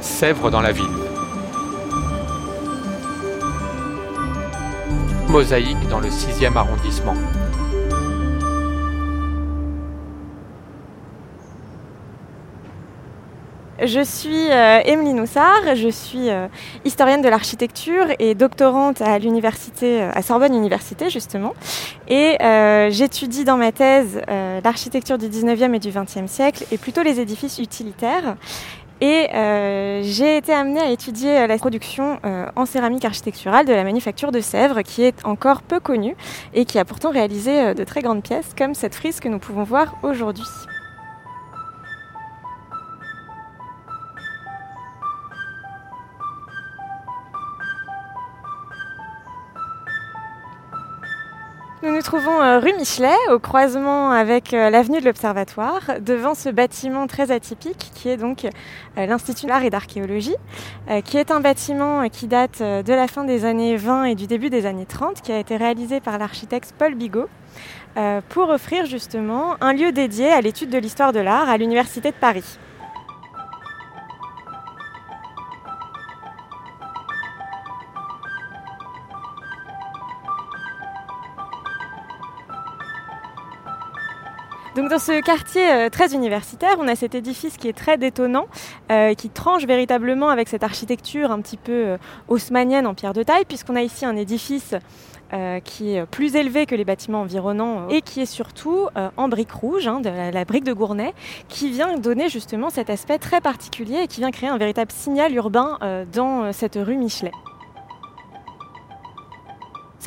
Sèvres dans la ville. Mosaïque dans le 6e arrondissement. Je suis euh, Emeline Noussard, je suis euh, historienne de l'architecture et doctorante à l'université, euh, à Sorbonne Université justement. Et j'étudie dans ma thèse l'architecture du 19e et du 20e siècle et plutôt les édifices utilitaires. Et j'ai été amenée à étudier la production en céramique architecturale de la manufacture de Sèvres, qui est encore peu connue et qui a pourtant réalisé de très grandes pièces comme cette frise que nous pouvons voir aujourd'hui. Nous nous trouvons euh, rue Michelet, au croisement avec euh, l'avenue de l'Observatoire, devant ce bâtiment très atypique qui est donc euh, l'Institut d'art et d'archéologie, qui est un bâtiment qui date de la fin des années 20 et du début des années 30, qui a été réalisé par l'architecte Paul Bigot pour offrir justement un lieu dédié à l'étude de l'histoire de l'art à l'Université de Paris. Donc dans ce quartier euh, très universitaire, on a cet édifice qui est très détonnant, euh, qui tranche véritablement avec cette architecture un petit peu euh, haussmanienne en pierre de taille, puisqu'on a ici un édifice qui est plus élevé que les bâtiments environnants et qui est surtout en brique rouge, hein, la, brique de Gournay, qui vient donner justement cet aspect très particulier et qui vient créer un véritable signal urbain dans cette rue Michelet.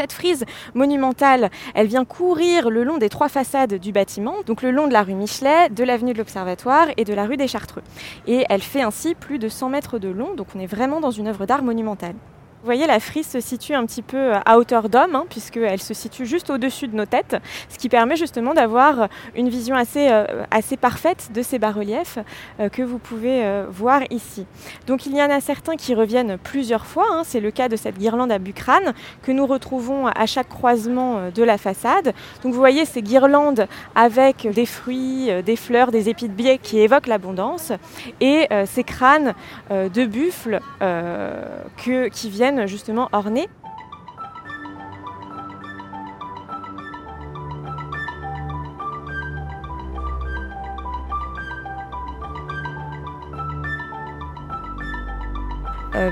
Cette frise monumentale, elle vient courir le long des trois façades du bâtiment, donc le long de la rue Michelet, de l'avenue de l'Observatoire et de la rue des Chartreux. Et elle fait ainsi plus de 100 mètres de long, donc on est vraiment dans une œuvre d'art monumentale. Vous voyez, la frise se situe un petit peu à hauteur d'homme, hein, puisqu'elle se situe juste au-dessus de nos têtes, ce qui permet justement d'avoir une vision assez, euh, assez parfaite de ces bas-reliefs euh, que vous pouvez euh, voir ici. Donc il y en a certains qui reviennent plusieurs fois, hein. c'est le cas de cette guirlande à bucrane que nous retrouvons à chaque croisement de la façade. Donc vous voyez ces guirlandes avec des fruits, des fleurs, des épis de biais qui évoquent l'abondance, et ces crânes de buffles qui viennent justement ornés.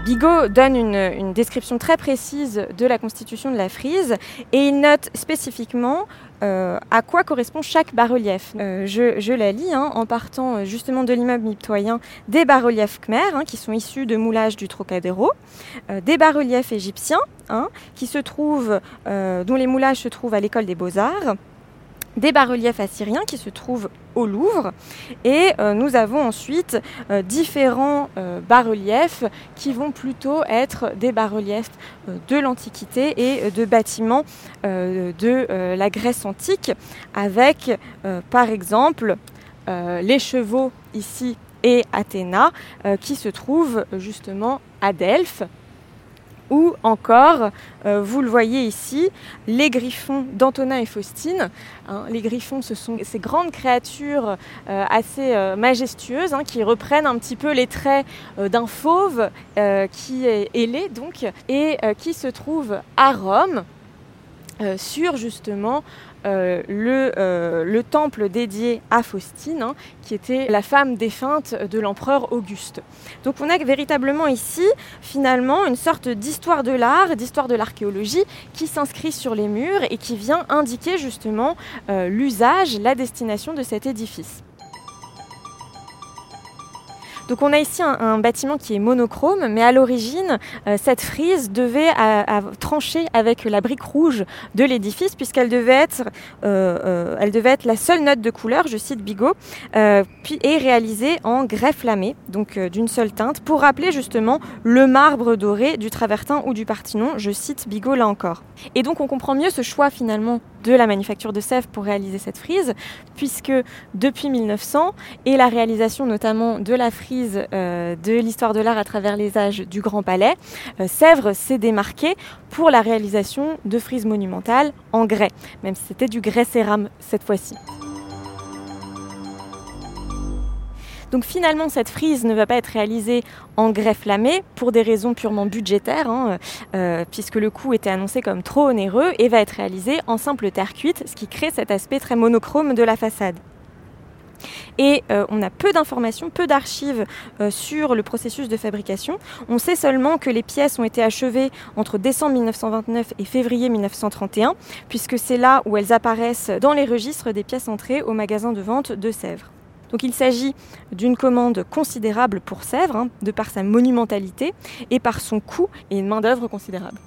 Bigot donne une, description très précise de la constitution de la frise et il note spécifiquement euh, à quoi correspond chaque bas-relief. Euh, je, la lis hein, en partant justement de l'immeuble mitoyen des bas-reliefs khmer hein, qui sont issus de moulages du Trocadéro, des bas-reliefs égyptiens hein, dont les moulages se trouvent à l'école des beaux-arts, des bas-reliefs assyriens qui se trouvent au Louvre. Et euh, nous avons ensuite euh, différents euh, bas-reliefs qui vont plutôt être des bas-reliefs de l'Antiquité et de bâtiments de la Grèce antique, avec par exemple les chevaux ici et Athéna qui se trouvent justement à Delphes ou encore, euh, vous le voyez ici, les griffons d'Antonin et Faustine. Hein, les griffons, ce sont ces grandes créatures euh, assez euh, majestueuses hein, qui reprennent un petit peu les traits d'un fauve qui est ailé donc et qui se trouve à Rome sur justement euh, le, euh, le, temple dédié à Faustine, hein, qui était la femme défunte de l'empereur Auguste. Donc on a véritablement ici, finalement, une sorte d'histoire de l'art, d'histoire de l'archéologie, qui s'inscrit sur les murs et qui vient indiquer justement euh, l'usage, la destination de cet édifice. Donc on a ici un, bâtiment qui est monochrome, mais à l'origine, euh, cette frise devait trancher avec la brique rouge de l'édifice, puisqu'elle devait, être, euh, euh, la seule note de couleur, je cite Bigot, est réalisée en grès flammé, donc d'une seule teinte, pour rappeler justement le marbre doré du travertin ou du Partinon, je cite Bigot là encore. Et donc on comprend mieux ce choix finalement de la manufacture de Sèvres pour réaliser cette frise, puisque depuis 1900 et la réalisation notamment de la frise euh, de l'histoire de l'art à travers les âges du Grand Palais, euh, Sèvres s'est démarqué pour la réalisation de frises monumentales en grès, même si c'était du grès cérame cette fois-ci. Donc finalement, cette frise ne va pas être réalisée en greffe lamée pour des raisons purement budgétaires, hein, euh, puisque le coût était annoncé comme trop onéreux, et va être réalisée en simple terre cuite, ce qui crée cet aspect très monochrome de la façade. Et euh, on a peu d'informations, peu d'archives euh, sur le processus de fabrication. On sait seulement que les pièces ont été achevées entre décembre 1929 et février 1931, puisque c'est là où elles apparaissent dans les registres des pièces entrées au magasin de vente de Sèvres. Donc il s'agit d'une commande considérable pour Sèvres, hein, de par sa monumentalité et par son coût et une main-d'œuvre considérable.